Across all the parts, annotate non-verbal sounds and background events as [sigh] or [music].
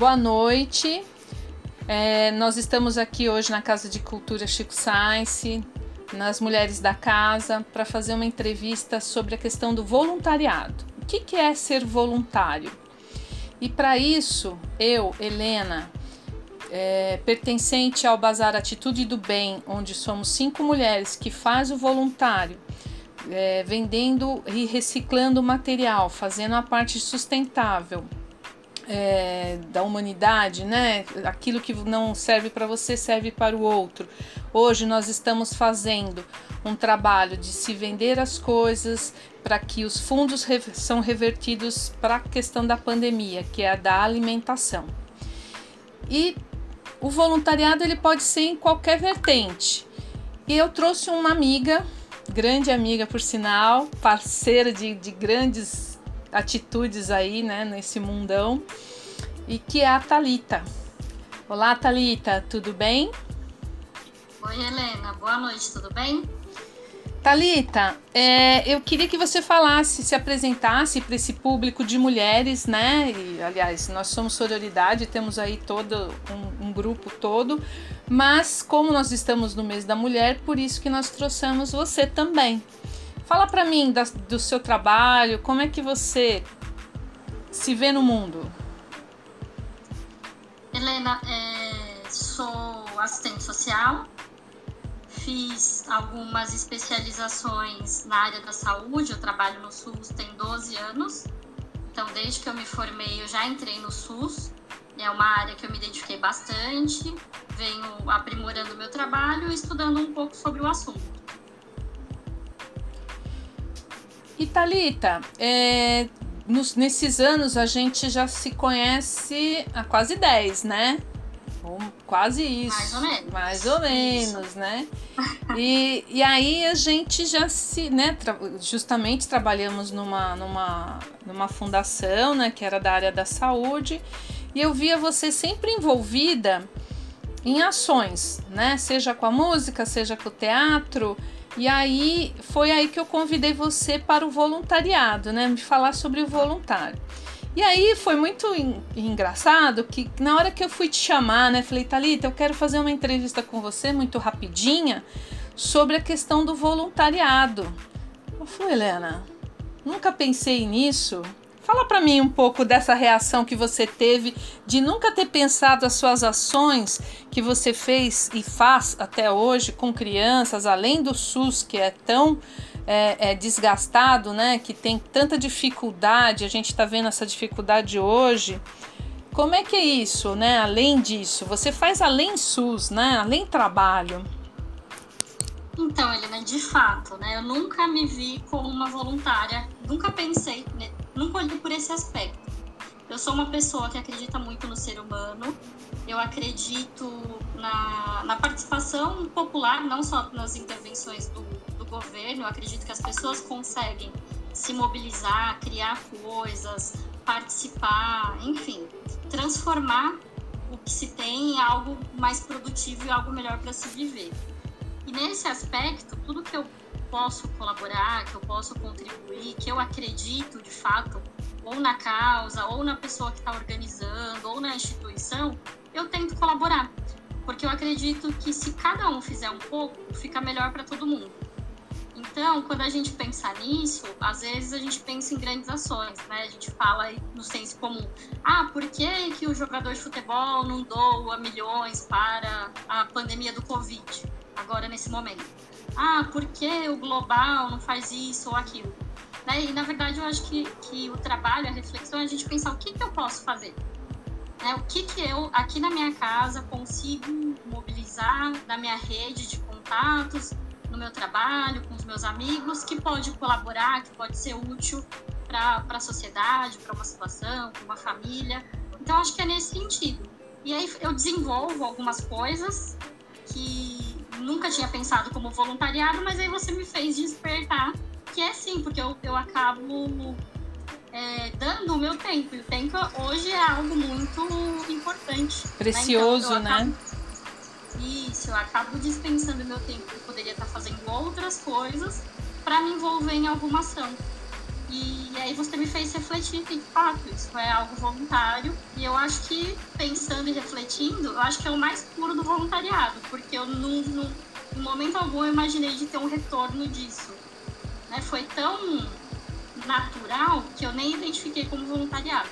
Boa noite. É, nós estamos aqui hoje na Casa de Cultura Chico Science, nas Mulheres da Casa, para fazer uma entrevista sobre a questão do voluntariado. O que, que é ser voluntário? E para isso, eu, Helena, é, pertencente ao Bazar Atitude do Bem, onde somos cinco mulheres que faz o voluntário, é, vendendo e reciclando material, fazendo a parte sustentável é, da humanidade, né? Aquilo que não serve para você serve para o outro. Hoje nós estamos fazendo um trabalho de se vender as coisas para que os fundos são revertidos para a questão da pandemia, que é a da alimentação. E o voluntariado ele pode ser em qualquer vertente. E eu trouxe uma amiga, grande amiga por sinal, parceira de, de grandes atitudes aí, né, nesse mundão, e que é a Talita. Olá, Talita, tudo bem? Oi, Helena, boa noite, tudo bem? Talita, é, eu queria que você falasse, se apresentasse para esse público de mulheres, né? E, aliás, nós somos sororidade, temos aí todo um, um grupo todo, mas como nós estamos no mês da mulher, por isso que nós trouxemos você também. Fala para mim da, do seu trabalho, como é que você se vê no mundo? Helena, é, sou assistente social, fiz algumas especializações na área da saúde, eu trabalho no SUS tem 12 anos, então desde que eu me formei eu já entrei no SUS, é uma área que eu me identifiquei bastante, venho aprimorando meu trabalho e estudando um pouco sobre o assunto. E Thalita, é, nos, nesses anos a gente já se conhece há quase 10, né? Ou quase isso. Mais ou menos. Mais ou menos, isso. né? E, e aí a gente já se, né, tra justamente trabalhamos numa, numa, numa fundação, né, que era da área da saúde, e eu via você sempre envolvida em ações, né? Seja com a música, seja com o teatro. E aí foi aí que eu convidei você para o voluntariado, né? Me falar sobre o voluntário. E aí foi muito engraçado que na hora que eu fui te chamar, né, falei, Thalita, eu quero fazer uma entrevista com você muito rapidinha sobre a questão do voluntariado. Eu falei, Helena, nunca pensei nisso. Fala para mim um pouco dessa reação que você teve de nunca ter pensado as suas ações que você fez e faz até hoje com crianças, além do SUS que é tão é, é desgastado, né? Que tem tanta dificuldade. A gente está vendo essa dificuldade hoje. Como é que é isso, né? Além disso, você faz além SUS, né? Além trabalho. Então, Helena, de fato, né? Eu nunca me vi como uma voluntária, nunca pensei olhei por esse aspecto. Eu sou uma pessoa que acredita muito no ser humano, eu acredito na, na participação popular, não só nas intervenções do, do governo, eu acredito que as pessoas conseguem se mobilizar, criar coisas, participar, enfim, transformar o que se tem em algo mais produtivo e algo melhor para se viver. E nesse aspecto, tudo que eu posso colaborar, que eu posso contribuir, que eu acredito de fato, ou na causa, ou na pessoa que está organizando, ou na instituição, eu tento colaborar. Porque eu acredito que se cada um fizer um pouco, fica melhor para todo mundo. Então, quando a gente pensa nisso, às vezes a gente pensa em grandes ações, né? A gente fala no senso comum. Ah, por que, que o jogador de futebol não doa milhões para a pandemia do Covid, agora nesse momento? Ah, por que o global não faz isso ou aquilo? Né? E na verdade eu acho que, que o trabalho, a reflexão é a gente pensar o que, que eu posso fazer. Né? O que, que eu, aqui na minha casa, consigo mobilizar na minha rede de contatos, no meu trabalho, com os meus amigos, que pode colaborar, que pode ser útil para a sociedade, para uma situação, para uma família. Então, acho que é nesse sentido. E aí eu desenvolvo algumas coisas que nunca tinha pensado como voluntariado, mas aí você me fez despertar que é sim, porque eu, eu acabo é, dando o meu tempo. E o tempo hoje é algo muito importante. Precioso, né? Então, né? Isso, eu acabo dispensando meu tempo que eu poderia estar fazendo outras coisas para me envolver em alguma ação. E, aí você me fez refletir que, de fato, isso é algo voluntário. E eu acho que, pensando e refletindo, eu acho que é o mais puro do voluntariado, porque eu não, não em momento algum eu imaginei de ter um retorno disso. Né? Foi tão natural que eu nem identifiquei como voluntariado.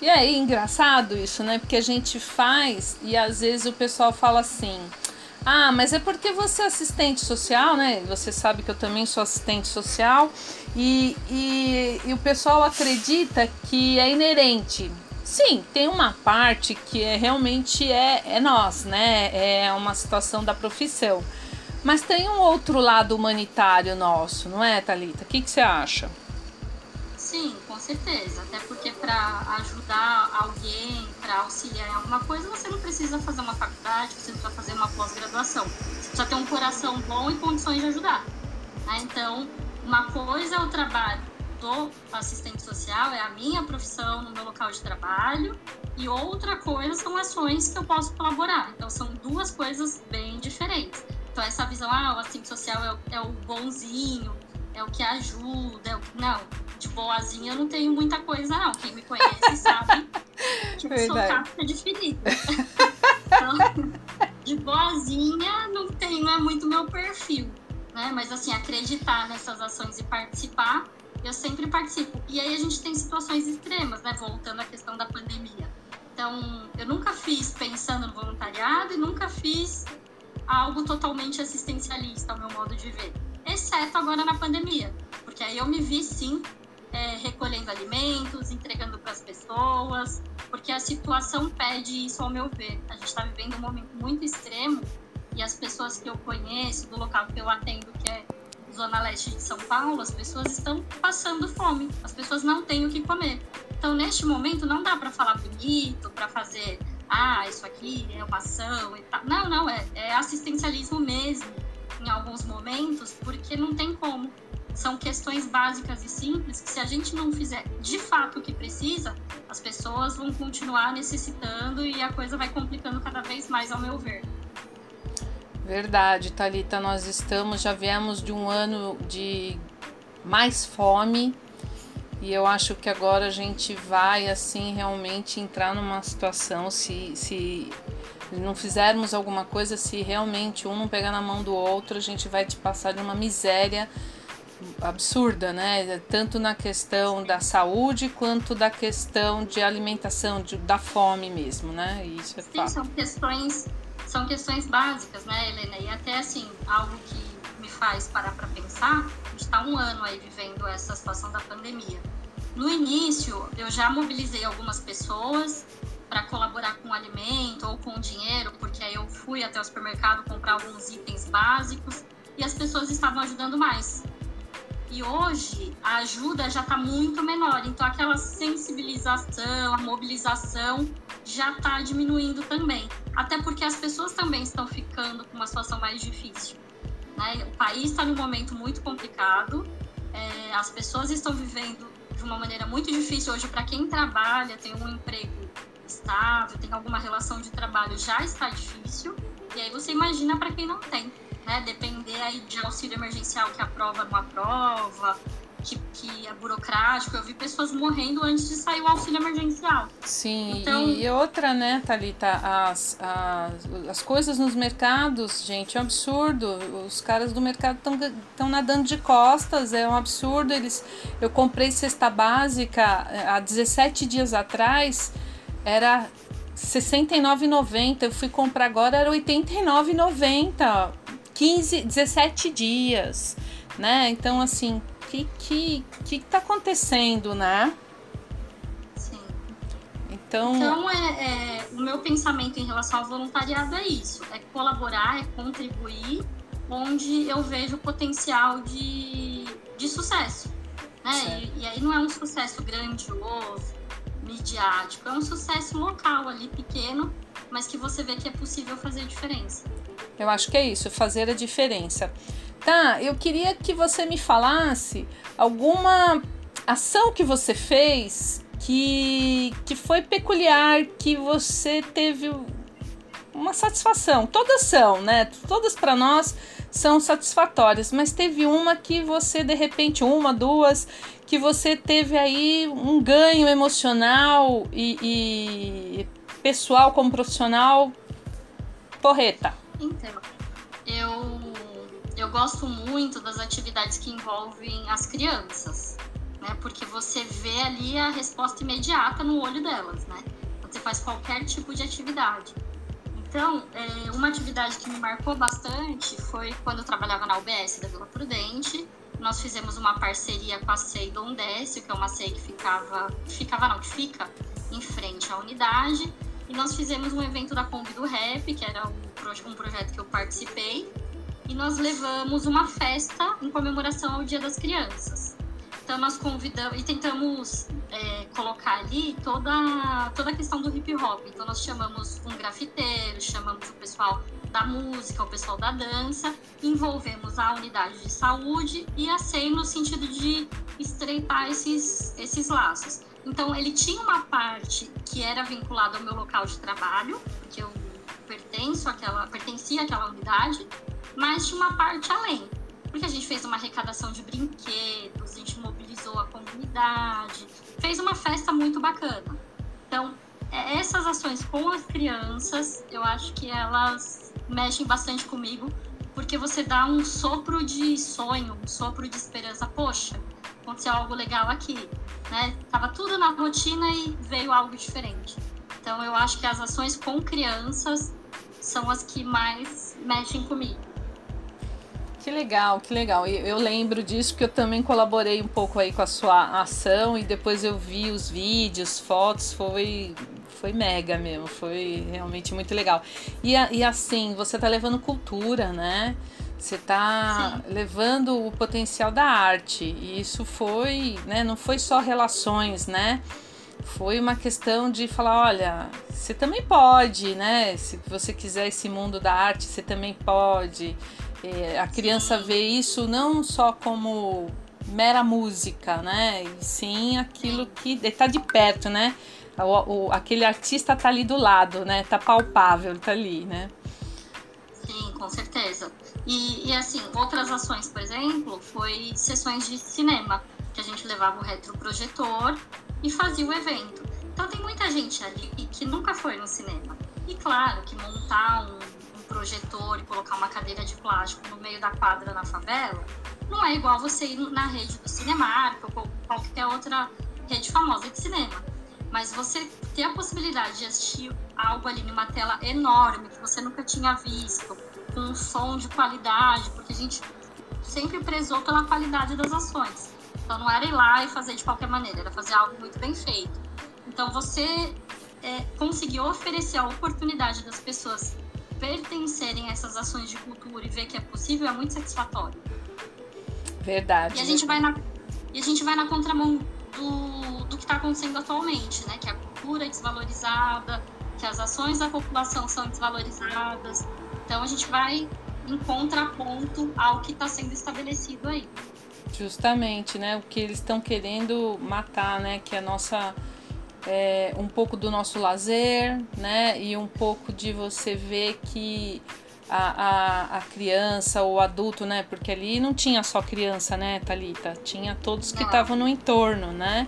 E aí, engraçado isso, né? Porque a gente faz e às vezes o pessoal fala assim: ah, mas é porque você é assistente social, né? Você sabe que eu também sou assistente social e, e, e o pessoal acredita que é inerente. Sim, tem uma parte que é, realmente é, é nós, né? É uma situação da profissão. Mas tem um outro lado humanitário nosso, não é, Thalita? O que, que você acha? Sim, com certeza. Até porque para ajudar alguém, para auxiliar em alguma coisa, você não precisa fazer uma faculdade, você não precisa fazer uma pós-graduação. Você precisa ter um coração bom e condições de ajudar. Né? Então, uma coisa é o trabalho do assistente social, é a minha profissão no meu local de trabalho, e outra coisa são ações que eu posso colaborar. Então, são duas coisas bem diferentes. Então, essa visão, ah, o assistente social é o, é bonzinho, é o que ajuda, é o... não, de boazinha eu não tenho muita coisa, não. Quem me conhece sabe [laughs] que eu sou casca de ferida. então, de boazinha não tem, não é muito meu perfil. Né? Mas assim, acreditar nessas ações e participar, eu sempre participo. E aí a gente tem situações extremas, né? Voltando à questão da pandemia. Então, eu nunca fiz pensando no voluntariado e nunca fiz algo totalmente assistencialista, ao meu modo de ver. Exceto agora na pandemia. Porque aí eu me vi sim é, recolhendo alimentos, entregando para as pessoas, porque a situação pede isso, ao meu ver. A gente está vivendo um momento muito extremo e as pessoas que eu conheço, do local que eu atendo, que é Zona Leste de São Paulo, as pessoas estão passando fome, as pessoas não têm o que comer. Então, neste momento, não dá para falar bonito, para fazer, ah, isso aqui é uma ação e tal. Não, não, é, é assistencialismo mesmo, em alguns momentos, porque não tem como são questões básicas e simples que se a gente não fizer de fato o que precisa, as pessoas vão continuar necessitando e a coisa vai complicando cada vez mais, ao meu ver. Verdade, Talita, nós estamos já viemos de um ano de mais fome e eu acho que agora a gente vai assim realmente entrar numa situação se se não fizermos alguma coisa, se realmente um não pegar na mão do outro, a gente vai te passar de uma miséria absurda, né? Tanto na questão da saúde quanto da questão de alimentação, de, da fome mesmo, né? isso é Sim, fato. são questões, são questões básicas, né, Helena? E até assim, algo que me faz parar para pensar, a gente está um ano aí vivendo essa situação da pandemia. No início, eu já mobilizei algumas pessoas para colaborar com alimento ou com dinheiro, porque aí eu fui até o supermercado comprar alguns itens básicos e as pessoas estavam ajudando mais. E hoje a ajuda já está muito menor, então aquela sensibilização, a mobilização já está diminuindo também. Até porque as pessoas também estão ficando com uma situação mais difícil. Né? O país está num momento muito complicado, é, as pessoas estão vivendo de uma maneira muito difícil hoje para quem trabalha, tem um emprego estável, tem alguma relação de trabalho, já está difícil. E aí você imagina para quem não tem né? Depender aí de auxílio emergencial que aprova não aprova, que, que é burocrático. Eu vi pessoas morrendo antes de sair o auxílio emergencial. Sim, então... e outra, né, Thalita, as, as, as coisas nos mercados, gente, é um absurdo. Os caras do mercado estão nadando de costas, é um absurdo. Eles, eu comprei cesta básica eh, há 17 dias atrás, era 69,90. Eu fui comprar agora, era 89,90. 15, 17 dias, né? Então, assim, o que, que, que tá acontecendo, né? Sim. Então, então é, é, o meu pensamento em relação ao voluntariado é isso: é colaborar, é contribuir onde eu vejo potencial de, de sucesso. Né? E, e, aí não é um sucesso grandioso, midiático, é um sucesso local ali, pequeno, mas que você vê que é possível fazer diferença. Eu acho que é isso, fazer a diferença. Tá, eu queria que você me falasse alguma ação que você fez que, que foi peculiar, que você teve uma satisfação. Todas são, né? Todas para nós são satisfatórias, mas teve uma que você de repente uma, duas, que você teve aí um ganho emocional e, e pessoal como profissional porreta. Então, eu eu gosto muito das atividades que envolvem as crianças, né? Porque você vê ali a resposta imediata no olho delas, né? Você faz qualquer tipo de atividade. Então, é, uma atividade que me marcou bastante foi quando eu trabalhava na UBS da Vila Prudente. Nós fizemos uma parceria com a SEI Dom Décio, que é uma SEI que ficava, ficava não, que fica em frente à unidade. E nós fizemos um evento da Kombi do Rap, que era um, um projeto que eu participei. E nós levamos uma festa em comemoração ao Dia das Crianças. Então nós convidamos e tentamos é, colocar ali toda, toda a questão do hip hop. Então nós chamamos um grafiteiro, chamamos o pessoal da música, o pessoal da dança, envolvemos a unidade de saúde e a SEI no sentido de estreitar esses, esses laços. Então ele tinha uma parte que era vinculada ao meu local de trabalho, porque eu pertenço àquela, pertencia àquela unidade, mas tinha uma parte além porque a gente fez uma arrecadação de brinquedos, a gente mobilizou a comunidade, fez uma festa muito bacana. Então, é, essas ações com as crianças, eu acho que elas mexem bastante comigo, porque você dá um sopro de sonho, um sopro de esperança. Poxa, aconteceu algo legal aqui, né? Tava tudo na rotina e veio algo diferente. Então, eu acho que as ações com crianças são as que mais mexem comigo. Que legal, que legal. Eu, lembro disso porque eu também colaborei um pouco aí com a sua ação e depois eu vi os vídeos, fotos, foi foi mega mesmo, foi realmente muito legal. E, e assim, você tá levando cultura, né? Você tá Sim. levando o potencial da arte. E isso foi, né? Não foi só relações, né? Foi uma questão de falar, olha, você também pode, né? Se você quiser esse mundo da arte, você também pode. É, a criança vê isso não só como mera música, né? E sim aquilo que está de perto, né? O, o, aquele artista tá ali do lado, né? Tá palpável, tá ali, né? Sim, com certeza. E, e assim, outras ações, por exemplo, foi sessões de cinema, que a gente levava o retroprojetor e fazia o evento. Então tem muita gente ali que nunca foi no cinema. E claro que montar um projetor e colocar uma cadeira de plástico no meio da quadra na favela, não é igual você ir na rede do Cinemark ou qualquer outra rede famosa de cinema. Mas você ter a possibilidade de assistir algo ali numa tela enorme que você nunca tinha visto, com um som de qualidade, porque a gente sempre prezou pela qualidade das ações. Então não era ir lá e fazer de qualquer maneira, era fazer algo muito bem feito. Então você é, conseguiu oferecer a oportunidade das pessoas pertencerem a essas ações de cultura e ver que é possível é muito satisfatório. Verdade. E a gente vai na, e a gente vai na contramão do, do que está acontecendo atualmente, né? Que a cultura é desvalorizada, que as ações da população são desvalorizadas. Então a gente vai em contraponto ao que está sendo estabelecido aí. Justamente, né? O que eles estão querendo matar, né? Que é a nossa é, um pouco do nosso lazer, né? E um pouco de você ver que a, a, a criança ou o adulto, né? Porque ali não tinha só criança, né, Talita? Tinha todos que estavam no entorno, né?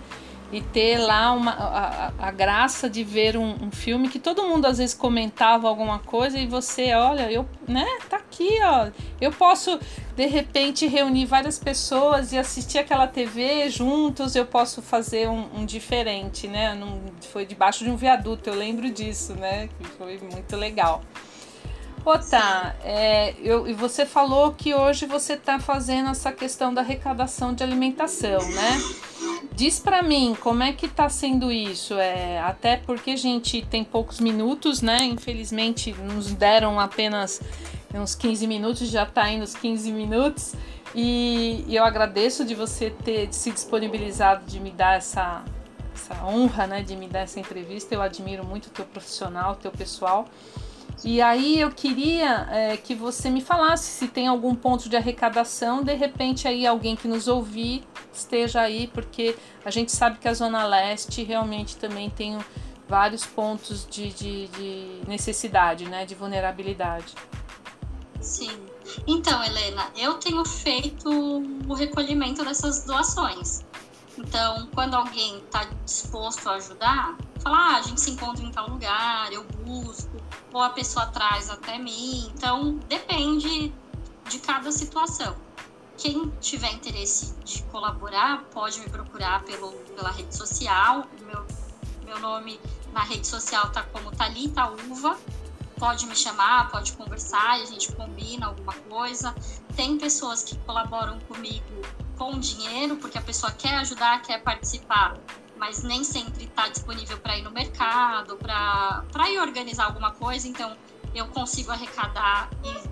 e ter lá uma, a, a graça de ver um, um, filme que todo mundo às vezes comentava alguma coisa e você, olha, eu, né, tá aqui, ó. Eu posso de repente reunir várias pessoas e assistir aquela TV juntos, eu posso fazer um, um diferente, né? Não, foi debaixo de um viaduto, eu lembro disso, né? Foi muito legal. Ô, tá, é, eu, e você falou que hoje você está fazendo essa questão da arrecadação de alimentação, né? Diz para mim como é que está sendo isso, é, até porque a gente tem poucos minutos, né? Infelizmente nos deram apenas uns 15 minutos, já está indo os 15 minutos. E, e, eu agradeço de você ter se disponibilizado de me dar essa, essa honra, né? De me dar essa entrevista. Eu admiro muito o teu profissional, o teu pessoal. E aí eu queria é, que você me falasse se tem algum ponto de arrecadação, de repente aí alguém que nos ouvir esteja aí, porque a gente sabe que a Zona Leste realmente também tem vários pontos de, de, de necessidade, né, de vulnerabilidade. Sim. Então, Helena, eu tenho feito o recolhimento dessas doações. Então, quando alguém está disposto a ajudar, fala, ah, a gente se encontra em tal lugar, eu busco, ou a pessoa traz até mim. Então, depende de cada situação. Quem tiver interesse de colaborar, pode me procurar pelo, pela rede social. Meu, meu nome na rede social tá como Talita Uva. Pode me chamar, pode conversar a gente combina alguma coisa. Tem pessoas que colaboram comigo com dinheiro, porque a pessoa quer ajudar, quer participar, mas nem sempre está disponível para ir no mercado, para ir organizar alguma coisa. Então, eu consigo arrecadar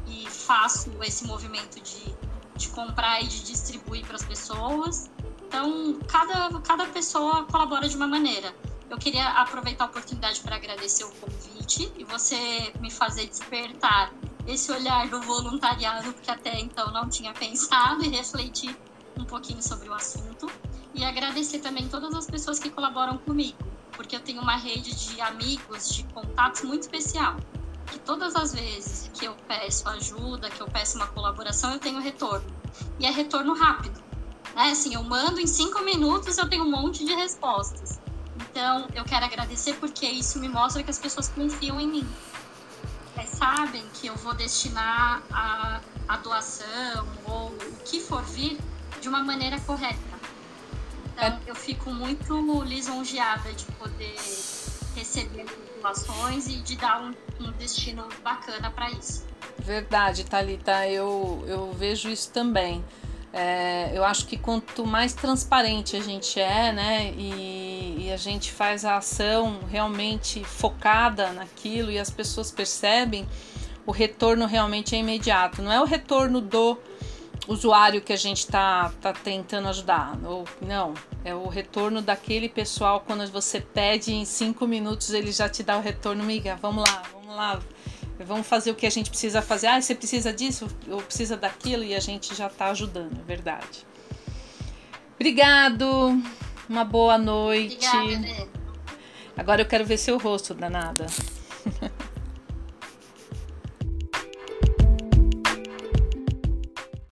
e, e faço esse movimento de, de comprar e de distribuir para as pessoas. Então, cada, cada pessoa colabora de uma maneira. Eu queria aproveitar a oportunidade para agradecer o convite e você me fazer despertar esse olhar do voluntariado, porque até então não tinha pensado e refletir um pouquinho sobre o assunto. E agradecer também todas as pessoas que colaboram comigo, porque eu tenho uma rede de amigos, de contatos muito especial que todas as vezes que eu peço ajuda, que eu peço uma colaboração, eu tenho retorno. E é retorno rápido. Né? Assim, eu mando em cinco minutos, eu tenho um monte de respostas. Então, eu quero agradecer porque isso me mostra que as pessoas confiam em mim. É, sabem que eu vou destinar a, a doação ou o que for vir de uma maneira correta. Então, é. eu fico muito lisonjeada de poder receber informações e de dar um, um destino bacana para isso. Verdade, Talita, eu, eu vejo isso também. É, eu acho que quanto mais transparente a gente é, né, e, a gente faz a ação realmente focada naquilo e as pessoas percebem, o retorno realmente é imediato. Não é o retorno do usuário que a gente está tá tentando ajudar. Ou, não, é o retorno daquele pessoal quando você pede em cinco minutos ele já te dá o retorno, miga, vamos lá, vamos lá, vamos fazer o que a gente precisa fazer. Ah, você precisa disso ou precisa daquilo e a gente já está ajudando, é verdade. Obrigado, uma boa noite. Obrigada, Agora eu quero ver seu rosto, danada. [laughs]